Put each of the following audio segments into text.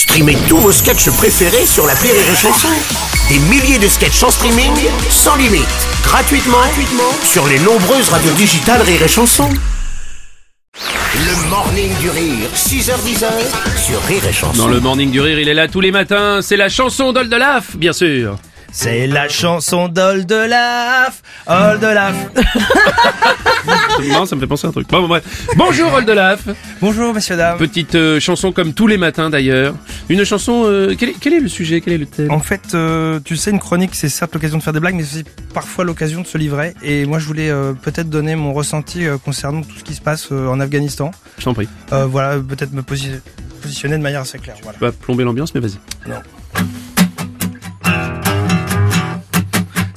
Streamez tous vos sketchs préférés sur la Rire et Chanson. Des milliers de sketchs en streaming, sans limite, gratuitement, sur les nombreuses radios digitales Rire et Chanson. Le morning du rire, 6h10 sur Rire et Chanson. Dans le morning du rire, il est là tous les matins. C'est la chanson d'Oldelaf, bien sûr. C'est la chanson d'Oldelaf, Oldelaf. Non, ça me fait penser à un truc. Bon, bon, bref. Bonjour Oldelaf. Bonjour messieurs dames. Petite euh, chanson comme tous les matins d'ailleurs. Une chanson. euh, quel, est, quel est le sujet? Quel est le thème? En fait, euh, tu sais, une chronique, c'est certes l'occasion de faire des blagues, mais c'est aussi parfois l'occasion de se livrer. Et moi, je voulais euh, peut-être donner mon ressenti euh, concernant tout ce qui se passe euh, en Afghanistan. Je t'en prie. Euh, voilà, peut-être me posi- positionner de manière assez claire. Voilà. Tu vas plomber l'ambiance, mais vas-y.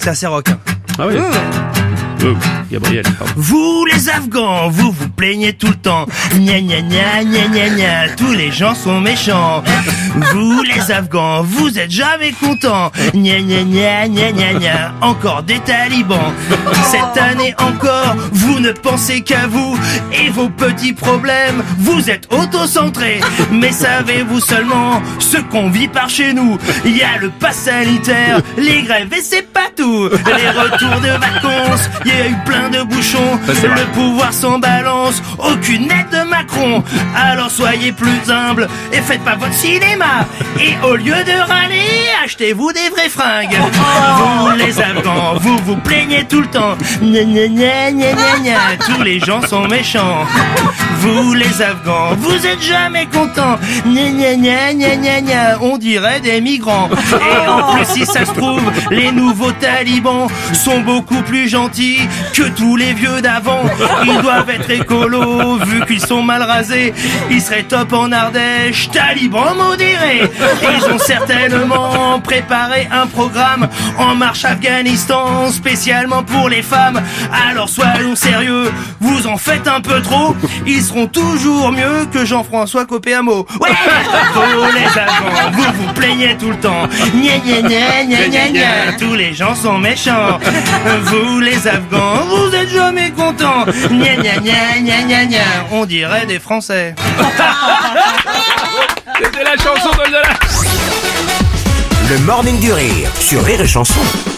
C'est assez rock. hein. Ah oui. Euh, Vous les Afghans, vous vous plaignez tout le temps. Gna gna gna gna gna gna, tous les gens sont méchants. Vous les Afghans, vous êtes jamais contents. Gna gna gna gna gna gna, encore des talibans. Cette année encore, vous ne pensez qu'à vous et vos petits problèmes. Vous êtes auto-centrés, mais savez-vous seulement ce qu'on vit par chez nous? Il y a le pass sanitaire, les grèves et c'est pas tout. Les retours de vacances, il y a eu plein de bouchons. Ça. Le pouvoir s'en balance, aucune aide de Macron. Alors soyez plus humbles et faites pas votre cinéma. Et au lieu de râler, achetez-vous des vraies fringues. Vous les Afghans, vous vous plaignez tout le temps. Gna gna gna tous les gens sont méchants. Vous les Afghans, vous êtes jamais contents. On dirait des migrants. Et en plus, si ça se trouve, les nouveaux talibans sont beaucoup plus gentils que tous les vieux d'avant. Ils doivent être écolos, vu qu'ils sont mal rasés. Ils seraient top en Ardèche, talibans modérés. Ils ont certainement préparé un programme en marche Afghanistan, spécialement pour les femmes. Alors soyons sérieux, vous en faites un peu trop. Ils seront toujours mieux que Jean-François Copéamo. Ouais, vous les Afghans, vous vous plaignez tout le temps. Gna, tous les gens sont méchants. Vous les Afghans, vous êtes jamais contents. Gna gna gna gna gna gna, on dirait des Français. C'était la chanson d'Oldelaf. Le morning du rire sur Rire et Chanson. Rire et chanson